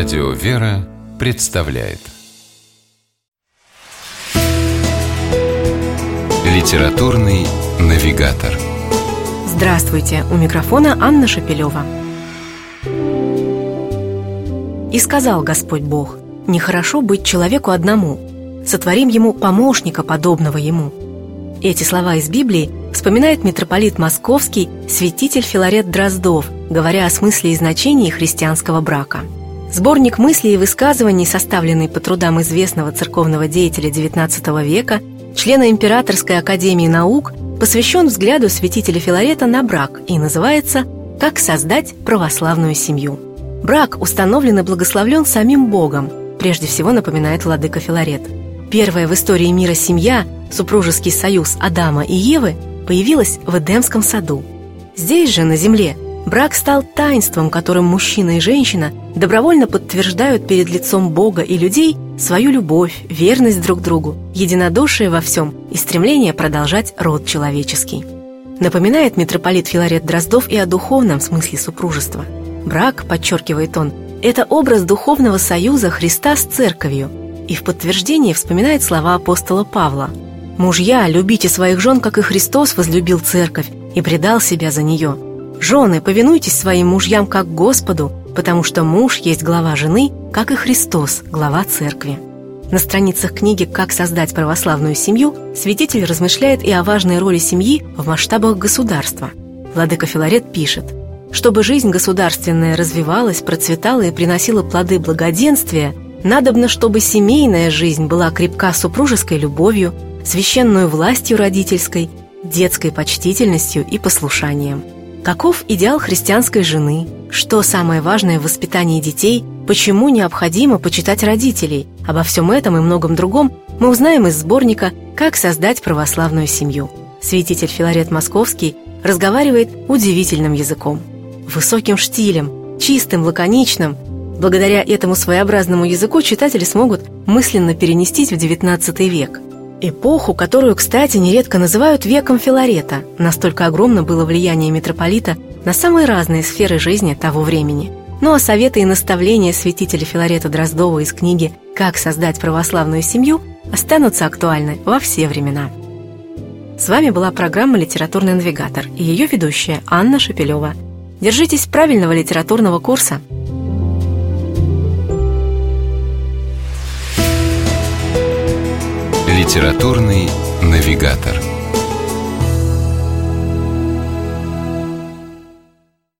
Радио «Вера» представляет Литературный навигатор Здравствуйте! У микрофона Анна Шапилева. «И сказал Господь Бог, нехорошо быть человеку одному, сотворим ему помощника, подобного ему». Эти слова из Библии вспоминает митрополит Московский святитель Филарет Дроздов, говоря о смысле и значении христианского брака. Сборник мыслей и высказываний, составленный по трудам известного церковного деятеля XIX века, члена Императорской академии наук, посвящен взгляду святителя Филарета на брак и называется «Как создать православную семью». Брак установлен и благословлен самим Богом, прежде всего напоминает владыка Филарет. Первая в истории мира семья, супружеский союз Адама и Евы, появилась в Эдемском саду. Здесь же, на земле, брак стал таинством, которым мужчина и женщина добровольно подтверждают перед лицом Бога и людей свою любовь, верность друг другу, единодушие во всем и стремление продолжать род человеческий. Напоминает митрополит Филарет Дроздов и о духовном смысле супружества. Брак, подчеркивает он, это образ духовного союза Христа с церковью, и в подтверждение вспоминает слова апостола Павла – Мужья, любите своих жен, как и Христос возлюбил церковь и предал себя за нее. Жены, повинуйтесь своим мужьям, как Господу, потому что муж есть глава жены, как и Христос, глава церкви. На страницах книги «Как создать православную семью» святитель размышляет и о важной роли семьи в масштабах государства. Владыка Филарет пишет, «Чтобы жизнь государственная развивалась, процветала и приносила плоды благоденствия, надобно, чтобы семейная жизнь была крепка супружеской любовью, священную властью родительской, детской почтительностью и послушанием. Каков идеал христианской жены? Что самое важное в воспитании детей? Почему необходимо почитать родителей? Обо всем этом и многом другом мы узнаем из сборника «Как создать православную семью». Святитель Филарет Московский разговаривает удивительным языком. Высоким штилем, чистым, лаконичным. Благодаря этому своеобразному языку читатели смогут мысленно перенестись в XIX век – Эпоху, которую, кстати, нередко называют веком Филарета, настолько огромно было влияние митрополита на самые разные сферы жизни того времени. Ну а советы и наставления святителя Филарета Дроздова из книги «Как создать православную семью» останутся актуальны во все времена. С вами была программа «Литературный навигатор» и ее ведущая Анна Шапилева. Держитесь правильного литературного курса – Литературный навигатор.